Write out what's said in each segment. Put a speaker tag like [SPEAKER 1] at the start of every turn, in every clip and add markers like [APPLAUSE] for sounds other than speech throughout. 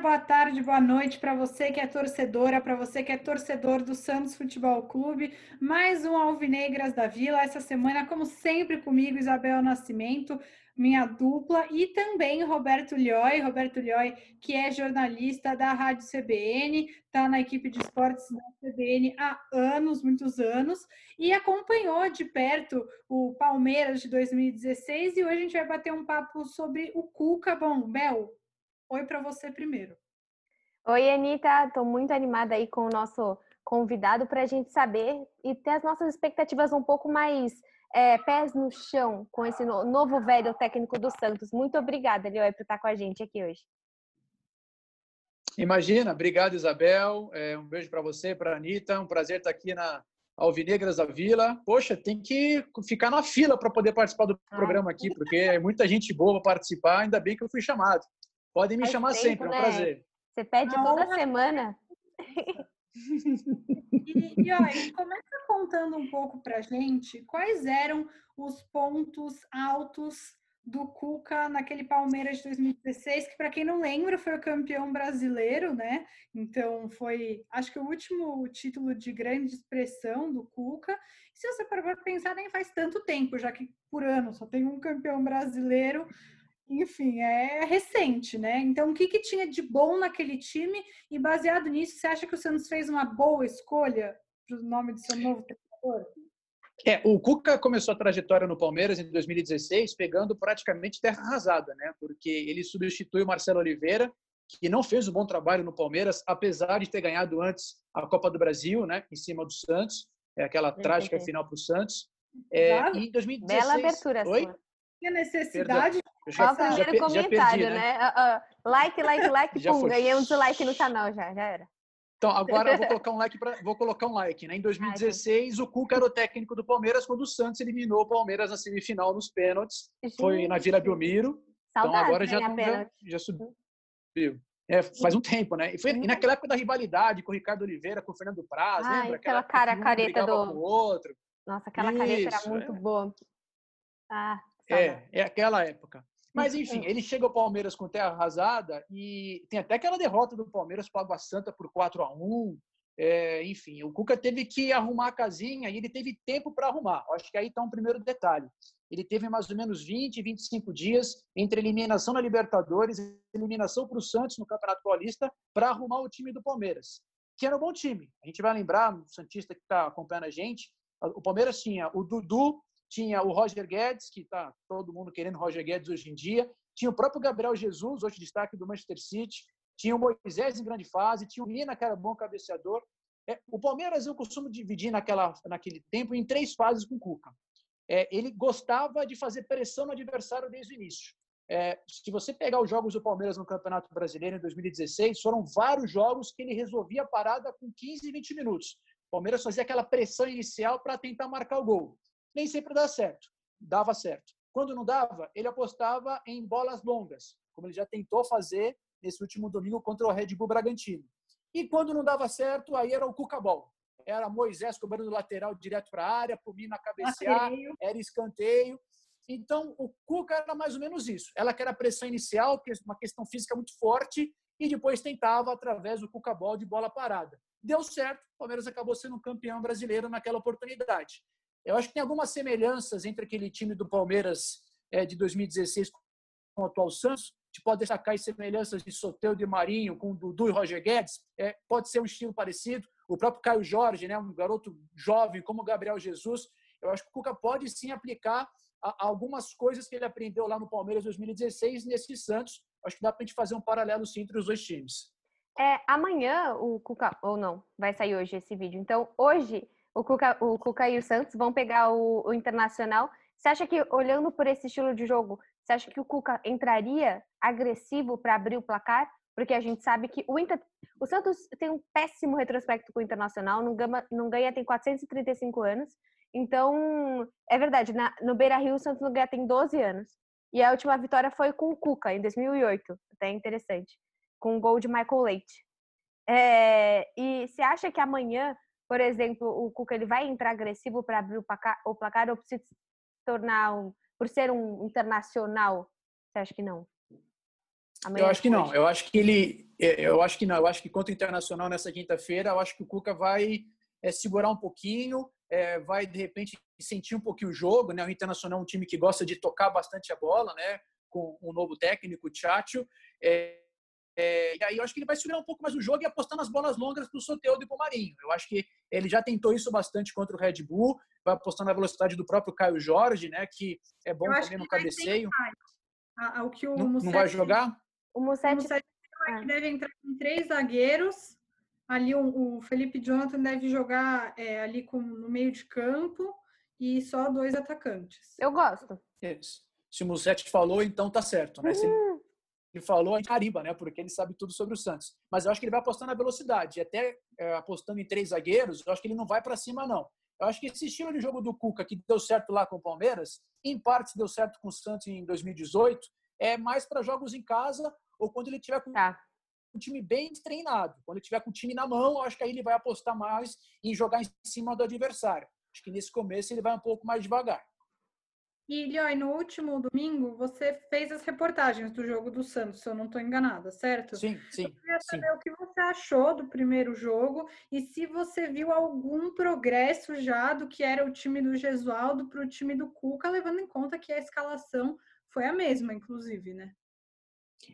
[SPEAKER 1] boa tarde, boa noite para você que é torcedora, para você que é torcedor do Santos Futebol Clube. Mais um Alvinegras da Vila. Essa semana, como sempre, comigo, Isabel Nascimento, minha dupla, e também Roberto Lioi. Roberto Lioi, que é jornalista da Rádio CBN, está na equipe de esportes da CBN há anos, muitos anos, e acompanhou de perto o Palmeiras de 2016. E hoje a gente vai bater um papo sobre o Cuca. Bom, Bel, oi para você primeiro.
[SPEAKER 2] Oi, Anitta, estou muito animada aí com o nosso convidado para a gente saber e ter as nossas expectativas um pouco mais é, pés no chão com esse novo velho técnico do Santos. Muito obrigada, Leoi, por estar com a gente aqui hoje.
[SPEAKER 3] Imagina, obrigado, Isabel. É, um beijo para você, para a Anitta. Um prazer estar aqui na Alvinegras da Vila. Poxa, tem que ficar na fila para poder participar do programa aqui, porque é muita gente boa para participar. Ainda bem que eu fui chamado. Podem me Faz chamar tempo, sempre, é um né? prazer.
[SPEAKER 2] Você pede a toda semana. [LAUGHS]
[SPEAKER 1] E, olha, começa contando um pouco para gente quais eram os pontos altos do Cuca naquele Palmeiras de 2016, que para quem não lembra foi o campeão brasileiro, né? Então foi, acho que o último título de grande expressão do Cuca. Se você para pensar, nem faz tanto tempo, já que por ano só tem um campeão brasileiro enfim, é recente, né? Então, o que, que tinha de bom naquele time? E baseado nisso, você acha que o Santos fez uma boa escolha para o nome do seu novo treinador?
[SPEAKER 3] É, o Cuca começou a trajetória no Palmeiras em 2016, pegando praticamente terra arrasada, né? Porque ele substitui o Marcelo Oliveira, que não fez um bom trabalho no Palmeiras, apesar de ter ganhado antes a Copa do Brasil, né? Em cima do Santos, é aquela trágica final para o Santos. É,
[SPEAKER 2] em 2016. Bela abertura Oi? sua.
[SPEAKER 1] Tinha necessidade
[SPEAKER 2] já, o primeiro já, comentário, já perdi, né? né? Uh, uh, like, like, [LAUGHS] like, já pum, ganhei um dislike no canal já, já era.
[SPEAKER 3] Então, agora eu vou colocar um like para vou colocar um like, né? Em 2016, o Cuca era o técnico do Palmeiras quando o Santos eliminou o Palmeiras na semifinal nos pênaltis. Foi na Vila Belmiro. então agora já, já, já subiu. É, faz um tempo, né? E, foi, e naquela época da rivalidade com o Ricardo Oliveira, com o Fernando Praz,
[SPEAKER 2] ah,
[SPEAKER 3] lembra?
[SPEAKER 2] Aquela, aquela cara um careta do.
[SPEAKER 3] outro.
[SPEAKER 2] Nossa, aquela Isso, careta era muito é. boa.
[SPEAKER 3] Ah, é, é aquela época. Mas, enfim, ele chega ao Palmeiras com terra arrasada e tem até aquela derrota do Palmeiras para o Água Santa por 4 a 1 é, Enfim, o Cuca teve que arrumar a casinha e ele teve tempo para arrumar. Acho que aí está um primeiro detalhe. Ele teve mais ou menos 20, 25 dias entre eliminação na Libertadores e eliminação para o Santos no Campeonato Paulista para arrumar o time do Palmeiras, que era um bom time. A gente vai lembrar, o Santista que está acompanhando a gente, o Palmeiras tinha o Dudu, tinha o Roger Guedes, que está todo mundo querendo Roger Guedes hoje em dia, tinha o próprio Gabriel Jesus, hoje destaque do Manchester City, tinha o Moisés em grande fase, tinha o Mina, que era bom cabeceador. É, o Palmeiras eu costumo dividir naquela, naquele tempo em três fases com o Cuca. É, ele gostava de fazer pressão no adversário desde o início. É, se você pegar os jogos do Palmeiras no Campeonato Brasileiro em 2016, foram vários jogos que ele resolvia a parada com 15, 20 minutos. O Palmeiras fazia aquela pressão inicial para tentar marcar o gol nem sempre dá certo. Dava certo. Quando não dava, ele apostava em bolas longas, como ele já tentou fazer nesse último domingo contra o Red Bull Bragantino. E quando não dava certo, aí era o Cucabol. Era Moisés cobrando lateral direto para a área, Pumina cabecear, era escanteio. Então, o Cuca era mais ou menos isso. Ela quer a pressão inicial, uma questão física muito forte, e depois tentava através do Cucabol de bola parada. Deu certo, o Palmeiras acabou sendo campeão brasileiro naquela oportunidade. Eu acho que tem algumas semelhanças entre aquele time do Palmeiras é, de 2016 com o atual Santos. A gente pode destacar as semelhanças de Soteldo e Marinho com Dudu e Roger Guedes. É, pode ser um estilo parecido. O próprio Caio Jorge, né, um garoto jovem como o Gabriel Jesus. Eu acho que o Cuca pode sim aplicar a, a algumas coisas que ele aprendeu lá no Palmeiras 2016 nesse Santos. Acho que dá para a gente fazer um paralelo sim entre os dois times.
[SPEAKER 2] É, amanhã o Cuca, ou não, vai sair hoje esse vídeo. Então, hoje o Cuca, o Cuca e o Santos vão pegar o, o Internacional. Você acha que, olhando por esse estilo de jogo, você acha que o Cuca entraria agressivo para abrir o placar? Porque a gente sabe que o, Inter... o Santos tem um péssimo retrospecto com o Internacional, não ganha, não ganha tem 435 anos. Então, é verdade, na, no Beira Rio o Santos não ganha tem 12 anos. E a última vitória foi com o Cuca, em 2008. Até interessante. Com o gol de Michael Leite. É, e você acha que amanhã, por exemplo, o Cuca ele vai entrar agressivo para abrir o placar, o placar ou precisa se tornar um, por ser um internacional? Você acha que não?
[SPEAKER 3] Amanhã eu acho que não. Eu acho que ele, é, eu acho que não. Eu acho que contra o Internacional nessa quinta-feira, eu acho que o Cuca vai é, segurar um pouquinho, é, vai de repente sentir um pouquinho o jogo, né? O Internacional é um time que gosta de tocar bastante a bola, né? Com um novo técnico, o Tchatcho. É, é, e aí eu acho que ele vai segurar um pouco mais o jogo e apostar nas bolas longas para o Soteldo e para o Marinho. Eu acho que ele já tentou isso bastante contra o Red Bull, vai apostar na velocidade do próprio Caio Jorge, né? Que é bom também no cabeceio.
[SPEAKER 1] O que o
[SPEAKER 3] não, não vai jogar?
[SPEAKER 1] O Musset, o deve entrar com três zagueiros. Ali o, o Felipe Jonathan deve jogar é, ali com, no meio de campo e só dois atacantes.
[SPEAKER 2] Eu gosto.
[SPEAKER 3] Isso. Se o Musset falou, então tá certo, né? Uhum. Ele falou, a cariba, né? Porque ele sabe tudo sobre o Santos. Mas eu acho que ele vai apostar na velocidade. Até é, apostando em três zagueiros, eu acho que ele não vai para cima, não. Eu acho que esse estilo de jogo do Cuca, que deu certo lá com o Palmeiras, em parte deu certo com o Santos em 2018, é mais para jogos em casa ou quando ele tiver com tá. um time bem treinado. Quando ele tiver com o time na mão, eu acho que aí ele vai apostar mais em jogar em cima do adversário. Acho que nesse começo ele vai um pouco mais devagar.
[SPEAKER 1] E, Lioi, no último domingo, você fez as reportagens do jogo do Santos, se eu não estou enganada, certo?
[SPEAKER 3] Sim, sim. Eu
[SPEAKER 1] queria
[SPEAKER 3] saber
[SPEAKER 1] sim. o que você achou do primeiro jogo e se você viu algum progresso já do que era o time do Gesualdo para o time do Cuca, levando em conta que a escalação foi a mesma, inclusive, né?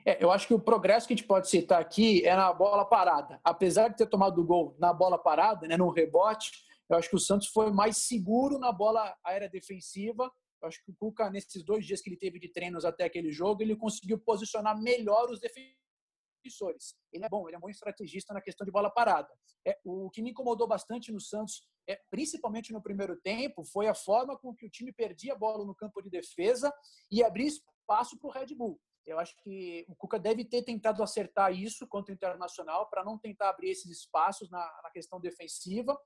[SPEAKER 3] É, eu acho que o progresso que a gente pode citar aqui é na bola parada. Apesar de ter tomado o gol na bola parada, né, no rebote, eu acho que o Santos foi mais seguro na bola aérea defensiva. Acho que o Cuca, nesses dois dias que ele teve de treinos até aquele jogo, ele conseguiu posicionar melhor os defensores. Ele é bom, ele é um bom estrategista na questão de bola parada. É, o que me incomodou bastante no Santos, é, principalmente no primeiro tempo, foi a forma com que o time perdia a bola no campo de defesa e abria espaço para o Red Bull. Eu acho que o Cuca deve ter tentado acertar isso contra o Internacional para não tentar abrir esses espaços na, na questão defensiva.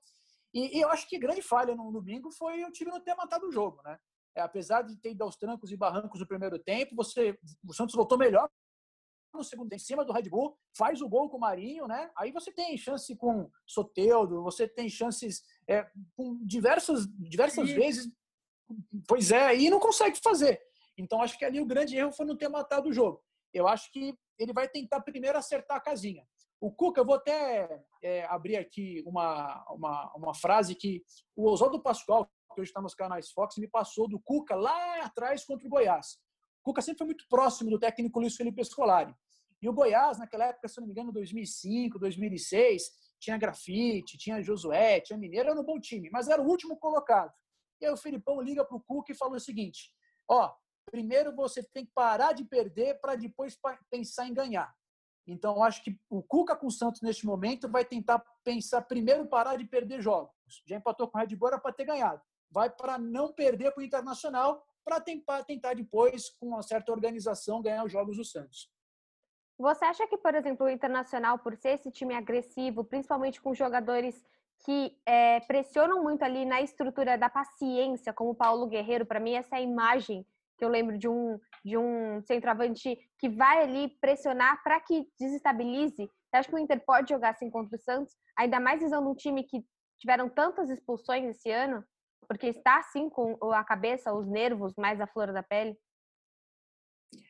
[SPEAKER 3] E, e, eu acho que grande falha no domingo foi o time não ter matado o jogo, né? É, apesar de ter ido aos trancos e barrancos no primeiro tempo, você, o Santos voltou melhor no segundo em cima do Red Bull, faz o gol com o Marinho, né? Aí você tem chance com Soteudo, você tem chances é, com diversas, diversas vezes, pois é, e não consegue fazer. Então, acho que ali o grande erro foi não ter matado o jogo. Eu acho que ele vai tentar primeiro acertar a casinha. O Cuca, eu vou até é, abrir aqui uma, uma, uma frase que o Oswaldo Pascoal, que hoje está nos canais Fox, me passou do Cuca lá atrás contra o Goiás. O Cuca sempre foi muito próximo do técnico Luiz Felipe Scolari. E o Goiás, naquela época, se não me engano, 2005, 2006, tinha Grafite, tinha Josué, tinha Mineiro, era um bom time, mas era o último colocado. E aí o Felipão liga para o Cuca e falou o seguinte: ó, primeiro você tem que parar de perder para depois pensar em ganhar. Então, acho que o Cuca com o Santos neste momento vai tentar pensar primeiro parar de perder jogos. Já empatou com o Red Bull era para ter ganhado. Vai para não perder para o Internacional, para tentar, depois, com uma certa organização, ganhar os jogos do Santos.
[SPEAKER 2] Você acha que, por exemplo, o Internacional, por ser esse time agressivo, principalmente com jogadores que é, pressionam muito ali na estrutura da paciência, como o Paulo Guerreiro, para mim essa é a imagem que eu lembro de um, de um centroavante que vai ali pressionar para que desestabilize. Você acha que o Inter pode jogar assim contra o Santos? Ainda mais visando um time que tiveram tantas expulsões esse ano, porque está assim com a cabeça, os nervos mais a flor da pele?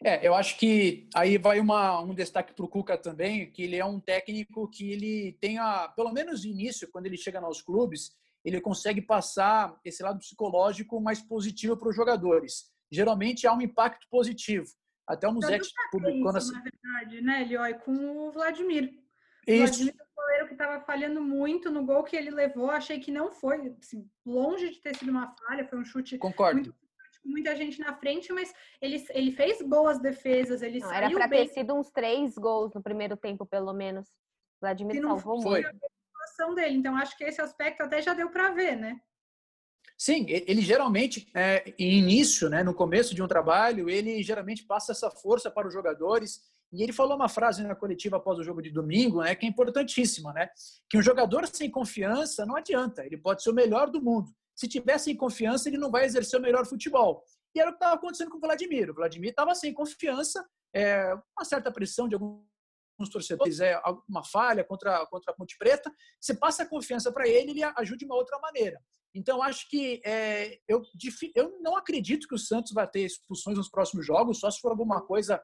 [SPEAKER 3] É, eu acho que aí vai uma, um destaque para o Cuca também, que ele é um técnico que ele tem, a, pelo menos no início, quando ele chega nos clubes, ele consegue passar esse lado psicológico mais positivo para os jogadores geralmente há um impacto positivo. Até o Musete
[SPEAKER 1] publicou... Isso, na verdade, né, Lioi? Com o Vladimir. O isso. Vladimir o goleiro que estava falhando muito no gol que ele levou. Achei que não foi, assim, longe de ter sido uma falha, foi um chute
[SPEAKER 3] Concordo.
[SPEAKER 1] muito com muita gente na frente, mas ele, ele fez boas defesas. Ele
[SPEAKER 2] não, era para ter sido uns três gols no primeiro tempo, pelo menos. O Vladimir salvou
[SPEAKER 1] muito. A dele. Então, acho que esse aspecto até já deu para ver, né?
[SPEAKER 3] Sim, ele geralmente, é, em início, né, no começo de um trabalho, ele geralmente passa essa força para os jogadores. E ele falou uma frase na coletiva após o jogo de domingo, né, que é importantíssima, né? Que um jogador sem confiança não adianta, ele pode ser o melhor do mundo. Se tiver sem confiança, ele não vai exercer o melhor futebol. E era o que estava acontecendo com o Vladimir. O Vladimir estava sem confiança, é, uma certa pressão de alguns torcedores, é, uma falha contra, contra a Ponte Preta. Você passa a confiança para ele, ele ajuda de uma outra maneira. Então, acho que é, eu, eu não acredito que o Santos vai ter expulsões nos próximos jogos, só se for alguma coisa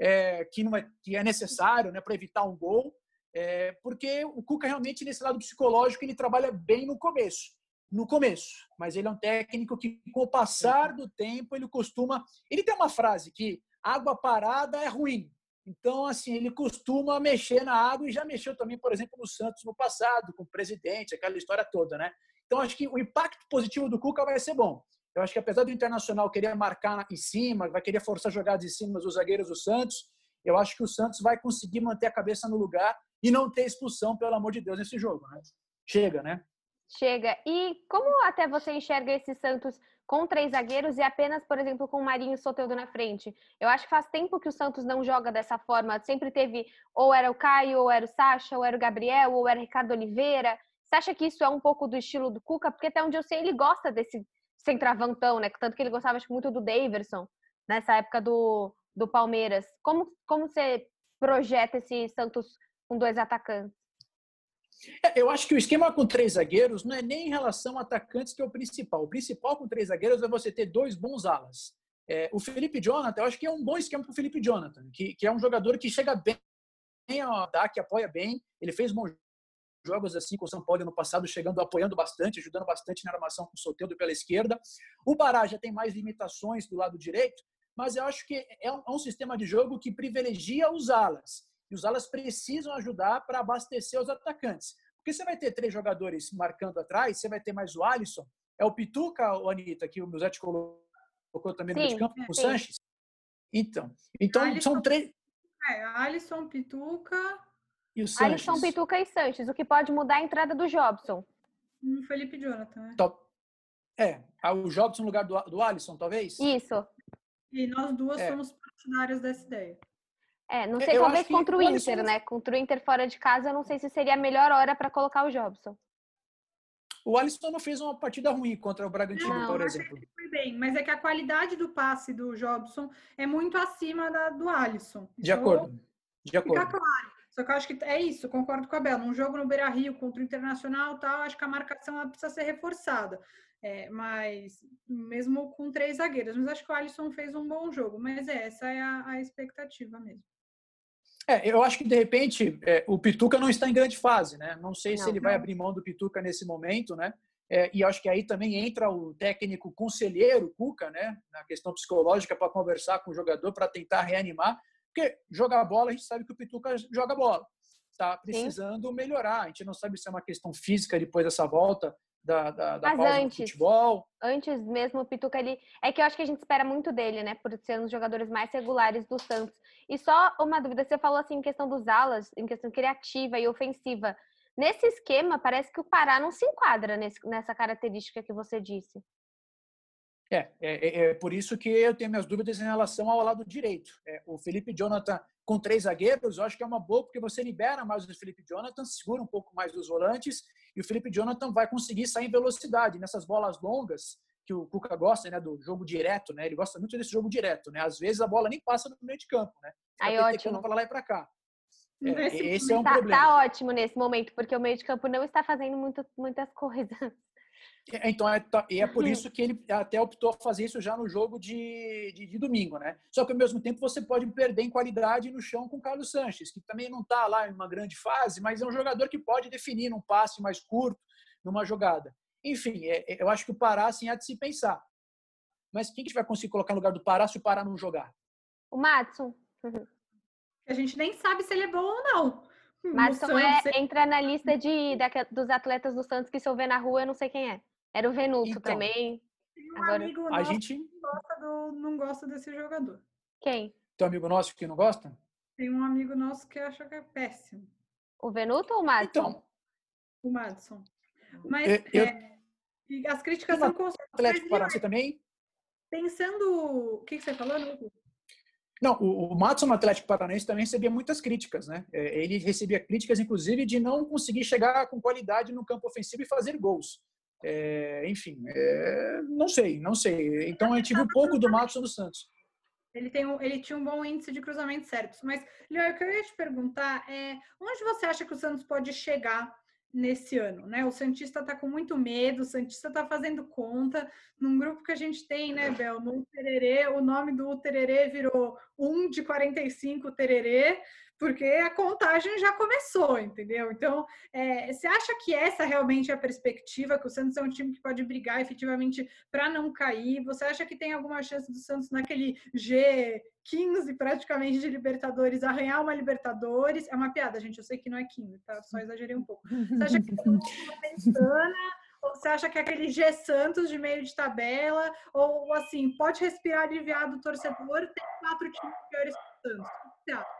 [SPEAKER 3] é, que, não é, que é necessário né, para evitar um gol, é, porque o Cuca realmente, nesse lado psicológico, ele trabalha bem no começo. No começo, mas ele é um técnico que, com o passar do tempo, ele costuma. Ele tem uma frase que água parada é ruim. Então, assim, ele costuma mexer na água e já mexeu também, por exemplo, no Santos no passado, com o presidente, aquela história toda, né? Então, acho que o impacto positivo do Cuca vai ser bom. Eu acho que apesar do Internacional querer marcar em cima, vai querer forçar jogadas em cima dos zagueiros do Santos, eu acho que o Santos vai conseguir manter a cabeça no lugar e não ter expulsão, pelo amor de Deus, nesse jogo. Né? Chega, né?
[SPEAKER 2] Chega. E como até você enxerga esse Santos com três zagueiros e apenas, por exemplo, com o Marinho e Soteldo na frente? Eu acho que faz tempo que o Santos não joga dessa forma. Sempre teve, ou era o Caio, ou era o Sacha, ou era o Gabriel, ou era o Ricardo Oliveira. Você acha que isso é um pouco do estilo do Cuca? Porque até onde eu sei, ele gosta desse centravantão, né? Tanto que ele gostava acho, muito do Daverson nessa época do, do Palmeiras. Como, como você projeta esse Santos com dois atacantes?
[SPEAKER 3] É, eu acho que o esquema com três zagueiros não é nem em relação a atacantes que é o principal. O principal com três zagueiros é você ter dois bons alas. É, o Felipe Jonathan, eu acho que é um bom esquema para o Felipe Jonathan, que, que, é um jogador que chega bem, dá, que apoia bem. Ele fez bons jogos assim com o São Paulo no passado, chegando, apoiando bastante, ajudando bastante na armação com o Soteldo pela esquerda. O Bará já tem mais limitações do lado direito, mas eu acho que é um, é um sistema de jogo que privilegia os alas. E os alas precisam ajudar para abastecer os atacantes. Porque você vai ter três jogadores marcando atrás, você vai ter mais o Alisson, é o Pituca, o Anitta, que o Musete colocou também no meio de campo, o Sanches. Então, então Alisson, são três.
[SPEAKER 1] É, Alisson, Pituca.
[SPEAKER 2] E o Sanches. Alisson, Pituca e Sanches, o que pode mudar a entrada do Jobson.
[SPEAKER 1] Felipe Jonathan, né?
[SPEAKER 3] Top. É, o Jobson no lugar do, do Alisson, talvez?
[SPEAKER 2] Isso.
[SPEAKER 1] E nós duas é. somos partidárias dessa ideia.
[SPEAKER 2] É, não sei, eu talvez contra o Inter, né? Contra o Inter fora de casa, eu não sei se seria a melhor hora para colocar o Jobson.
[SPEAKER 3] O Alisson não fez uma partida ruim contra o Bragantino, não, por exemplo.
[SPEAKER 1] Foi bem, mas é que a qualidade do passe do Jobson é muito acima da do Alisson.
[SPEAKER 3] De então, acordo. De acordo.
[SPEAKER 1] Fica claro. Só que eu acho que é isso, concordo com a Bela. Num jogo no Beira Rio contra o Internacional, tal, acho que a marcação precisa ser reforçada. É, mas mesmo com três zagueiros, mas acho que o Alisson fez um bom jogo. Mas é, essa é a, a expectativa mesmo.
[SPEAKER 3] É, eu acho que de repente é, o Pituca não está em grande fase, né? Não sei não, se ele não. vai abrir mão do Pituca nesse momento, né? É, e acho que aí também entra o técnico conselheiro Cuca, né? Na questão psicológica para conversar com o jogador para tentar reanimar, porque jogar bola a gente sabe que o Pituca joga bola, está precisando Sim. melhorar. A gente não sabe se é uma questão física depois dessa volta da, da, da pausa antes, do futebol.
[SPEAKER 2] Antes mesmo, o Pituca, ele... É que eu acho que a gente espera muito dele, né? Por ser um dos jogadores mais regulares do Santos. E só uma dúvida, você falou assim em questão dos alas, em questão criativa e ofensiva. Nesse esquema, parece que o Pará não se enquadra nesse, nessa característica que você disse.
[SPEAKER 3] É, é, é, por isso que eu tenho minhas dúvidas em relação ao lado direito. É, o Felipe Jonathan com três zagueiros, eu acho que é uma boa, porque você libera mais o Felipe Jonathan, segura um pouco mais dos volantes, e o Felipe Jonathan vai conseguir sair em velocidade nessas bolas longas que o Cuca gosta, né, do jogo direto, né? Ele gosta muito desse jogo direto, né? Às vezes a bola nem passa no meio de campo, né?
[SPEAKER 2] Aí ótimo.
[SPEAKER 3] Para lá e para cá.
[SPEAKER 2] É, esse é um tá, problema. Tá ótimo nesse momento, porque o meio de campo não está fazendo muito, muitas coisas.
[SPEAKER 3] É, então, é, e é por uhum. isso que ele até optou fazer isso já no jogo de, de, de, domingo, né? Só que ao mesmo tempo você pode perder em qualidade no chão com o Carlos Sanches, que também não está lá em uma grande fase, mas é um jogador que pode definir num passe mais curto, numa jogada. Enfim, é, é, eu acho que o Pará, assim, há de se pensar. Mas quem que vai conseguir colocar no lugar do Pará se o Pará não jogar?
[SPEAKER 2] O Matson.
[SPEAKER 1] Uhum. A gente nem sabe se ele é bom ou não.
[SPEAKER 2] Matson é, entra na lista de, da, dos atletas do Santos que se eu ver na rua eu não sei quem é. Era o Venuto então, também.
[SPEAKER 1] Tem um Agora, amigo a nosso gente... que não gosta, do, não gosta desse jogador.
[SPEAKER 2] Quem?
[SPEAKER 3] Tem um amigo nosso que não gosta?
[SPEAKER 1] Tem um amigo nosso que acha que é péssimo.
[SPEAKER 2] O Venuto ou o Madison? Então,
[SPEAKER 1] o Madison. Mas eu, é, as críticas são constantes.
[SPEAKER 3] Atlético Paranaense também?
[SPEAKER 1] Pensando... O que, que você falou, Nuco?
[SPEAKER 3] Não, o, o Matson no Atlético Paranaense também recebia muitas críticas, né? É, ele recebia críticas, inclusive, de não conseguir chegar com qualidade no campo ofensivo e fazer gols. É, enfim, é, não sei, não sei. Então a gente viu pouco do Matos do Santos.
[SPEAKER 1] Ele, tem um, ele tinha um bom índice de cruzamentos certos. Mas, Léo, o que eu ia te perguntar é onde você acha que o Santos pode chegar nesse ano, né? O Santista tá com muito medo, o Santista tá fazendo conta. Num grupo que a gente tem, né, Bel? No Tererê, o nome do Tererê virou 1 de 45 Tererê porque a contagem já começou, entendeu? Então, é, você acha que essa realmente é a perspectiva, que o Santos é um time que pode brigar efetivamente para não cair? Você acha que tem alguma chance do Santos naquele G15 praticamente de Libertadores arranhar uma Libertadores? É uma piada, gente, eu sei que não é 15, tá? Só exagerei um pouco. [LAUGHS] Você acha que tem uma? Ou você acha que é aquele G Santos de meio de tabela? Ou assim, pode respirar aliviado o torcedor, tem quatro times piores que o Santos? O que você acha?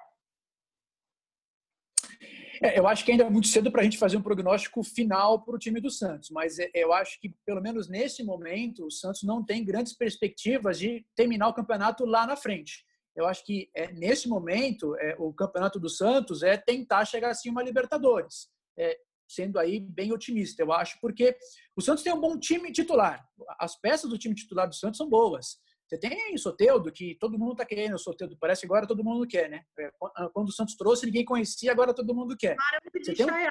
[SPEAKER 3] É, eu acho que ainda é muito cedo para a gente fazer um prognóstico final para o time do Santos, mas é, eu acho que, pelo menos nesse momento, o Santos não tem grandes perspectivas de terminar o campeonato lá na frente. Eu acho que, é, nesse momento, é, o campeonato do Santos é tentar chegar assim uma Libertadores. É, sendo aí bem otimista, eu acho, porque o Santos tem um bom time titular. As peças do time titular do Santos são boas. Você tem Soteudo, que todo mundo está querendo o Soteudo, parece que agora todo mundo quer, né? É, quando o Santos trouxe, ninguém conhecia, agora todo mundo quer.
[SPEAKER 2] Você tem um... né?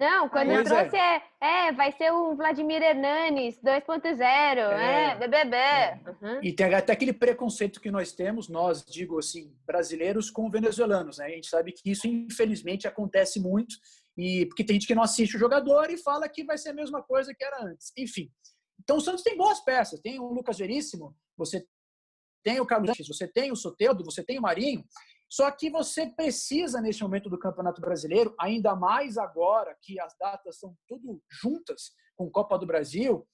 [SPEAKER 2] Não, quando pois trouxe é. é. é, vai ser o Vladimir Hernanes 2.0, é, é BBB. É.
[SPEAKER 3] Uhum. E tem até aquele preconceito que nós temos, nós, digo assim, brasileiros com venezuelanos, né? A gente sabe que isso, infelizmente, acontece muito, e porque tem gente que não assiste o jogador e fala que vai ser a mesma coisa que era antes. Enfim. Então o Santos tem boas peças, tem o Lucas Veríssimo, você tem o Carlos você tem o Soteudo, você tem o Marinho, só que você precisa, nesse momento do Campeonato Brasileiro, ainda mais agora que as datas são tudo juntas com Copa do Brasil,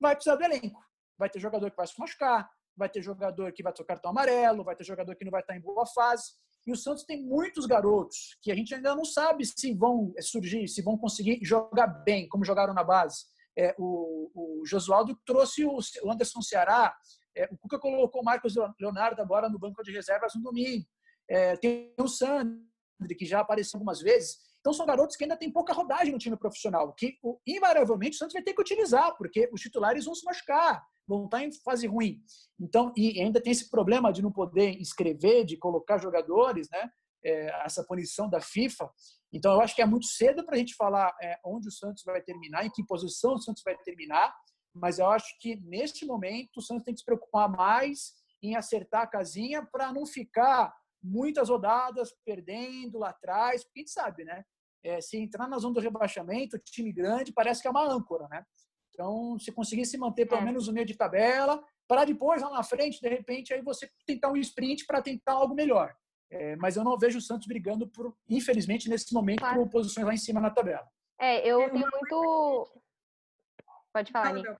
[SPEAKER 3] vai precisar do elenco. Vai ter jogador que vai se machucar, vai ter jogador que vai ter cartão amarelo, vai ter jogador que não vai estar em boa fase. E o Santos tem muitos garotos que a gente ainda não sabe se vão surgir, se vão conseguir jogar bem, como jogaram na base. É, o, o Josualdo trouxe o Anderson Ceará, é, o Cuca colocou o Marcos Leonardo agora no banco de reservas no domingo. É, tem o Sandri, que já apareceu algumas vezes. Então, são garotos que ainda têm pouca rodagem no time profissional, que invariavelmente o Santos vai ter que utilizar, porque os titulares vão se machucar, vão estar em fase ruim. Então, e ainda tem esse problema de não poder escrever, de colocar jogadores, né? É, essa punição da FIFA. Então, eu acho que é muito cedo para a gente falar é, onde o Santos vai terminar, em que posição o Santos vai terminar mas eu acho que neste momento o Santos tem que se preocupar mais em acertar a casinha para não ficar muitas rodadas perdendo lá atrás, porque a gente sabe, né? É, se entrar na zona do rebaixamento, time grande parece que é uma âncora, né? Então, se conseguir se manter pelo é. menos no meio de tabela, para depois lá na frente, de repente, aí você tentar um sprint para tentar algo melhor. É, mas eu não vejo o Santos brigando por, infelizmente, nesse momento, claro. por posições lá em cima na tabela.
[SPEAKER 2] É, eu tenho muito. Pode falar, Nico.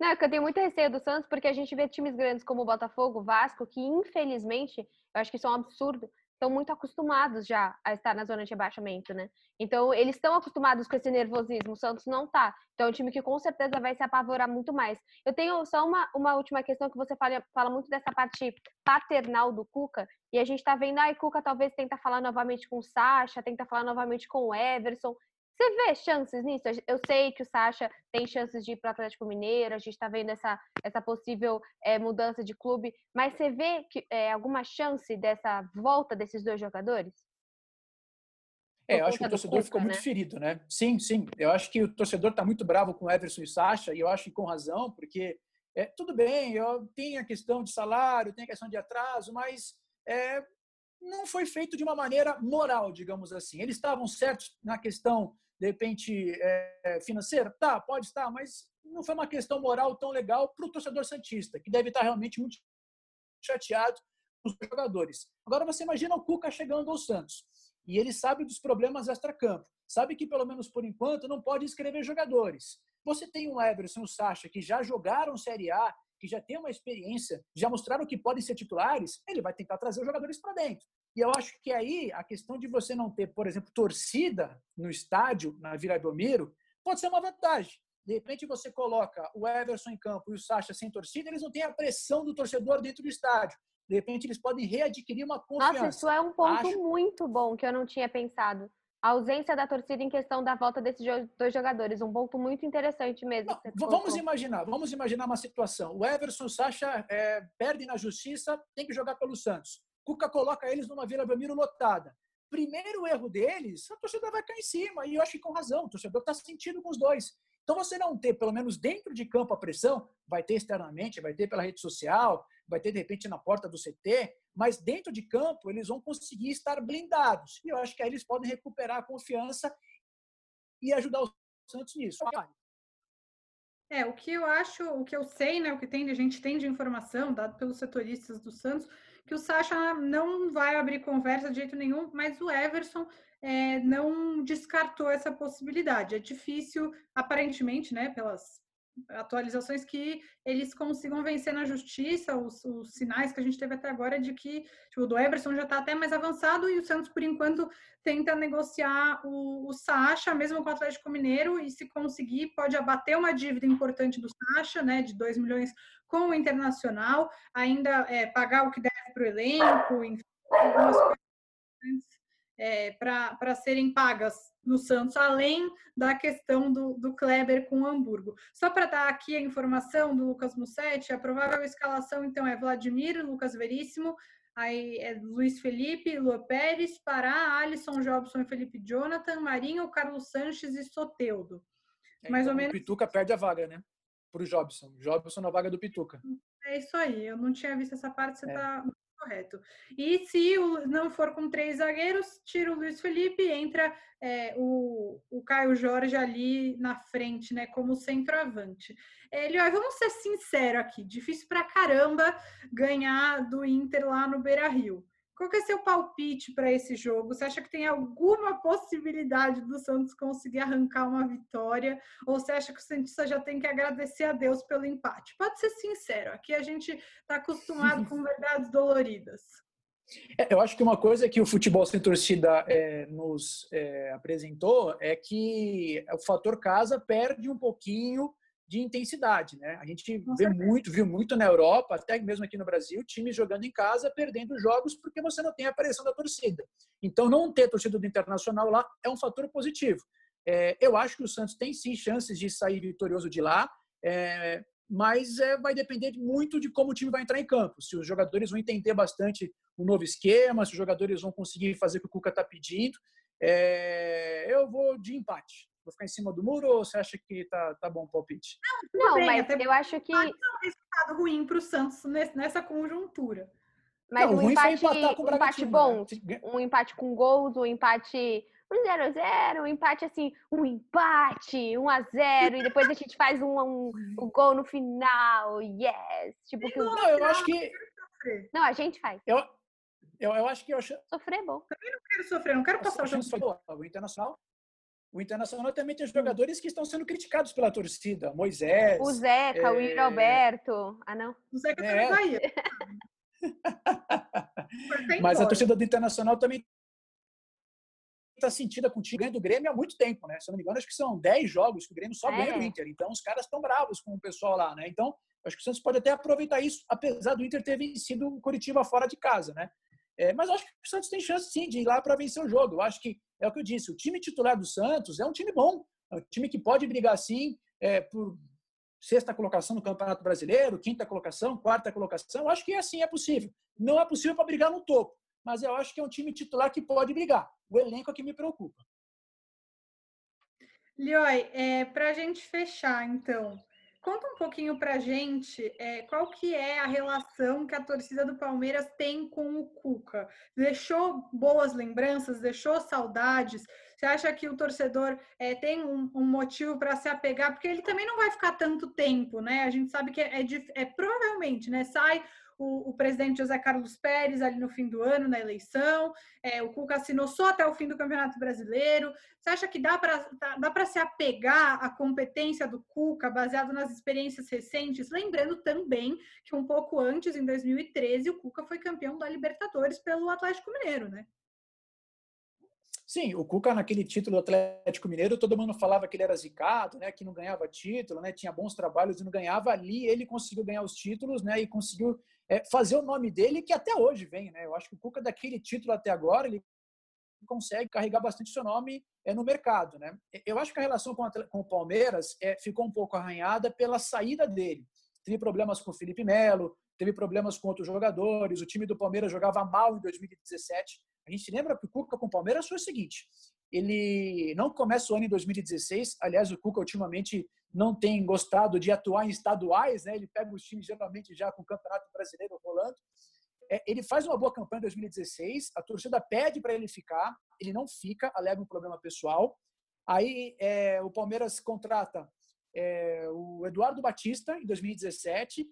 [SPEAKER 2] Não, é que eu tenho muito receio do Santos, porque a gente vê times grandes como o Botafogo, o Vasco, que infelizmente, eu acho que isso é um absurdo, estão muito acostumados já a estar na zona de rebaixamento, né? Então, eles estão acostumados com esse nervosismo, o Santos não tá. Então, é um time que com certeza vai se apavorar muito mais. Eu tenho só uma, uma última questão que você fala, fala muito dessa parte paternal do Cuca, e a gente tá vendo, ai, Cuca talvez tenta falar novamente com o Sacha, tenta falar novamente com o Everson. Você vê chances nisso? Eu sei que o Sacha tem chances de ir para o Atlético Mineiro, a gente está vendo essa, essa possível é, mudança de clube, mas você vê que, é, alguma chance dessa volta desses dois jogadores?
[SPEAKER 3] É, eu acho que o torcedor Cuca, ficou muito né? ferido, né? Sim, sim. Eu acho que o torcedor está muito bravo com o Everson e Sacha, e eu acho que com razão, porque é, tudo bem, eu tenho a questão de salário, tem a questão de atraso, mas é, não foi feito de uma maneira moral, digamos assim. Eles estavam certos na questão de repente, é, financeira? Tá, pode estar, mas não foi uma questão moral tão legal para o torcedor Santista, que deve estar realmente muito chateado com os jogadores. Agora, você imagina o Cuca chegando ao Santos, e ele sabe dos problemas extra-campo, sabe que, pelo menos por enquanto, não pode escrever jogadores. Você tem o Everson e o Sacha, que já jogaram Série A, que já tem uma experiência, já mostraram que podem ser titulares, ele vai tentar trazer os jogadores para dentro. E eu acho que aí a questão de você não ter, por exemplo, torcida no estádio, na Vila Belmiro, pode ser uma vantagem. De repente você coloca o Everson em campo e o Sacha sem torcida, eles não têm a pressão do torcedor dentro do estádio. De repente eles podem readquirir uma confiança.
[SPEAKER 2] Nossa, isso é um ponto acho... muito bom que eu não tinha pensado. a ausência da torcida em questão da volta desses dois jogadores. Um ponto muito interessante mesmo.
[SPEAKER 3] Não, vamos imaginar, vamos imaginar uma situação. O Everson, o Sacha é, perde na justiça, tem que jogar pelo Santos. Cuca coloca eles numa Vila Belmiro lotada. Primeiro erro deles, a torcida vai cair em cima. E eu acho que com razão, o torcedor está sentindo com os dois. Então, você não ter, pelo menos dentro de campo, a pressão, vai ter externamente, vai ter pela rede social, vai ter, de repente, na porta do CT, mas dentro de campo eles vão conseguir estar blindados. E eu acho que aí eles podem recuperar a confiança e ajudar o Santos nisso.
[SPEAKER 1] É, o que eu acho, o que eu sei, né, o que tem, a gente tem de informação, dado pelos setoristas do Santos, que o Sacha não vai abrir conversa de jeito nenhum, mas o Everson é, não descartou essa possibilidade. É difícil, aparentemente, né, pelas atualizações que eles consigam vencer na justiça. Os, os, sinais que a gente teve até agora é de que tipo, o do Everson já está até mais avançado e o Santos, por enquanto, tenta negociar o, o Sacha, mesmo com o Atlético Mineiro, e se conseguir, pode abater uma dívida importante do Sacha, né, de 2 milhões com o Internacional, ainda é, pagar o que deve para o elenco, enfim, algumas coisas é, para serem pagas no Santos, além da questão do, do Kleber com o Hamburgo. Só para dar aqui a informação do Lucas Mussetti, a provável escalação, então, é Vladimir, Lucas Veríssimo, aí é Luiz Felipe, Lua Pérez, Pará, Alisson, Jobson e Felipe Jonathan, Marinho, Carlos Sanches e Soteudo.
[SPEAKER 3] É, Mais então, ou menos. O Pituca perde a vaga, né? Para o Jobson. Jobson na vaga do Pituca.
[SPEAKER 1] É isso aí. Eu não tinha visto essa parte, você está é. Correto. E se não for com três zagueiros, tira o Luiz Felipe, entra é, o, o Caio Jorge ali na frente, né, como centroavante. Ele, ó, vamos ser sinceros aqui, difícil pra caramba ganhar do Inter lá no Beira Rio. Qual que é seu palpite para esse jogo? Você acha que tem alguma possibilidade do Santos conseguir arrancar uma vitória? Ou você acha que o Santista já tem que agradecer a Deus pelo empate? Pode ser sincero, aqui a gente está acostumado com verdades doloridas.
[SPEAKER 3] É, eu acho que uma coisa que o futebol sem torcida é, nos é, apresentou é que o fator casa perde um pouquinho de intensidade, né? A gente vê muito, viu muito na Europa, até mesmo aqui no Brasil, times jogando em casa, perdendo jogos porque você não tem a pressão da torcida. Então, não ter torcida do Internacional lá é um fator positivo. É, eu acho que o Santos tem sim chances de sair vitorioso de lá, é, mas é, vai depender muito de como o time vai entrar em campo. Se os jogadores vão entender bastante o novo esquema, se os jogadores vão conseguir fazer o que o Cuca está pedindo. É, eu vou de empate. Vou ficar em cima do muro ou você acha que tá, tá bom o palpite?
[SPEAKER 2] Não, não bem, mas eu acho que. Pode
[SPEAKER 1] ser um resultado ruim para o Santos nessa conjuntura.
[SPEAKER 2] Mas não, um empate, um empate bom, né? um empate com gols, um empate um 0x0, um empate assim, um empate, 1x0, e depois a gente faz um, um, um gol no final, yes! Tipo,
[SPEAKER 3] que... Não, eu acho que.
[SPEAKER 2] Não, a gente faz.
[SPEAKER 3] Eu, eu, eu acho que eu acho...
[SPEAKER 2] Sofrer é bom.
[SPEAKER 1] Também não quero sofrer, não quero passar o jogo.
[SPEAKER 3] O Internacional o Internacional também tem jogadores que estão sendo criticados pela torcida. Moisés.
[SPEAKER 2] O Zeca, é... o Yuri Alberto. Ah, não.
[SPEAKER 1] O Zeca é. tá Bahia. [LAUGHS]
[SPEAKER 3] Mas a torcida do Internacional também está sentida com o time do Grêmio há muito tempo, né? Se eu não me engano, acho que são 10 jogos que o Grêmio só é. ganha do Inter. Então, os caras estão bravos com o pessoal lá, né? Então, acho que o Santos pode até aproveitar isso, apesar do Inter ter vencido o Curitiba fora de casa, né? É, mas acho que o Santos tem chance sim de ir lá para vencer o jogo. Eu acho que é o que eu disse: o time titular do Santos é um time bom, é um time que pode brigar sim é, por sexta colocação no Campeonato Brasileiro, quinta colocação, quarta colocação. Eu acho que assim é possível. Não é possível para brigar no topo, mas eu acho que é um time titular que pode brigar. O elenco é que me preocupa.
[SPEAKER 1] Lioi, é, para a gente fechar, então, Conta um pouquinho para a gente é, qual que é a relação que a torcida do Palmeiras tem com o Cuca. Deixou boas lembranças, deixou saudades? Você acha que o torcedor é, tem um, um motivo para se apegar? Porque ele também não vai ficar tanto tempo, né? A gente sabe que é, é, é provavelmente, né? Sai o, o, presidente José Carlos Pérez ali no fim do ano, na eleição, é, o Cuca assinou só até o fim do Campeonato Brasileiro. Você acha que dá para dá se apegar à competência do Cuca, baseado nas experiências recentes? Lembrando também que um pouco antes, em 2013, o Cuca foi campeão da Libertadores pelo Atlético Mineiro, né?
[SPEAKER 3] Sim, o Cuca naquele título do Atlético Mineiro, todo mundo falava que ele era zicado, né, que não ganhava título, né, tinha bons trabalhos e não ganhava. Ali ele conseguiu ganhar os títulos, né, e conseguiu é, fazer o nome dele que até hoje vem, né. Eu acho que o Cuca daquele título até agora ele consegue carregar bastante seu nome é, no mercado. Né? Eu acho que a relação com, a, com o Palmeiras é, ficou um pouco arranhada pela saída dele. Teve problemas com o Felipe Melo, teve problemas com outros jogadores, o time do Palmeiras jogava mal em 2017. A gente lembra que o Cuca com o Palmeiras foi o seguinte: ele não começa o ano em 2016. Aliás, o Cuca ultimamente não tem gostado de atuar em estaduais, né? Ele pega os times geralmente já com o Campeonato Brasileiro rolando. É, ele faz uma boa campanha em 2016, a torcida pede para ele ficar, ele não fica, alega um problema pessoal. Aí é, o Palmeiras contrata é, o Eduardo Batista em 2017,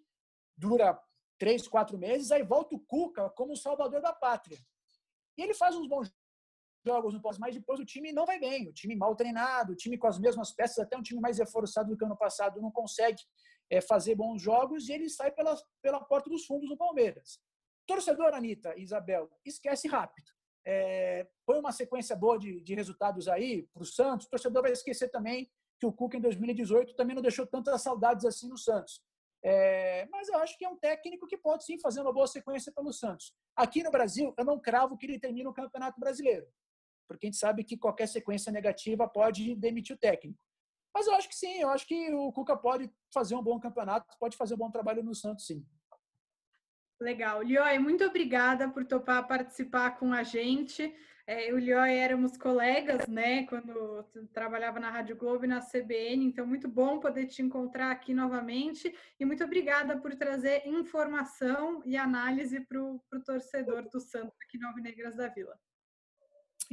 [SPEAKER 3] dura três, quatro meses, aí volta o Cuca como salvador da pátria. E ele faz uns bons jogos no pós, mas depois o time não vai bem, o time mal treinado, o time com as mesmas peças, até um time mais reforçado do que ano passado, não consegue é, fazer bons jogos e ele sai pela, pela porta dos fundos no Palmeiras. Torcedor, Anitta Isabel, esquece rápido. É, põe uma sequência boa de, de resultados aí para o Santos, o torcedor vai esquecer também que o Cuca em 2018 também não deixou tantas saudades assim no Santos. É, mas eu acho que é um técnico que pode sim fazer uma boa sequência pelo Santos. Aqui no Brasil, eu não cravo que ele termine o Campeonato Brasileiro, porque a gente sabe que qualquer sequência negativa pode demitir o técnico. Mas eu acho que sim, eu acho que o Cuca pode fazer um bom campeonato, pode fazer um bom trabalho no Santos, sim.
[SPEAKER 1] Legal. Lioy, muito obrigada por topar participar com a gente. É, o Lioy éramos colegas, né, quando trabalhava na Rádio Globo e na CBN, então muito bom poder te encontrar aqui novamente e muito obrigada por trazer informação e análise para o torcedor do Santos aqui no Alvinegras da Vila.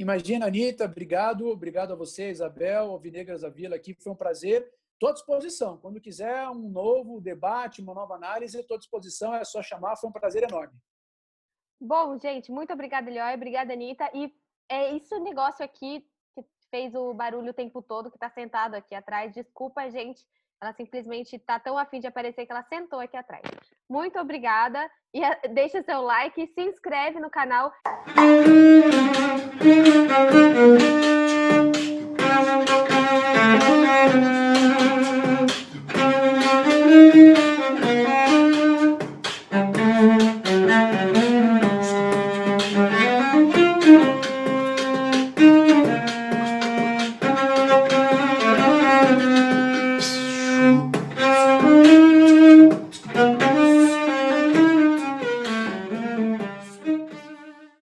[SPEAKER 3] Imagina, Anitta, obrigado, obrigado a você, Isabel, Alvinegras da Vila aqui, foi um prazer. Estou à disposição. Quando quiser um novo debate, uma nova análise, estou à disposição. É só chamar. Foi um prazer enorme.
[SPEAKER 2] Bom, gente, muito obrigada, Lioy. Obrigada, Anitta. E é isso o negócio aqui que fez o barulho o tempo todo, que está sentado aqui atrás. Desculpa, gente. Ela simplesmente está tão afim de aparecer que ela sentou aqui atrás. Muito obrigada e deixa seu like e se inscreve no canal.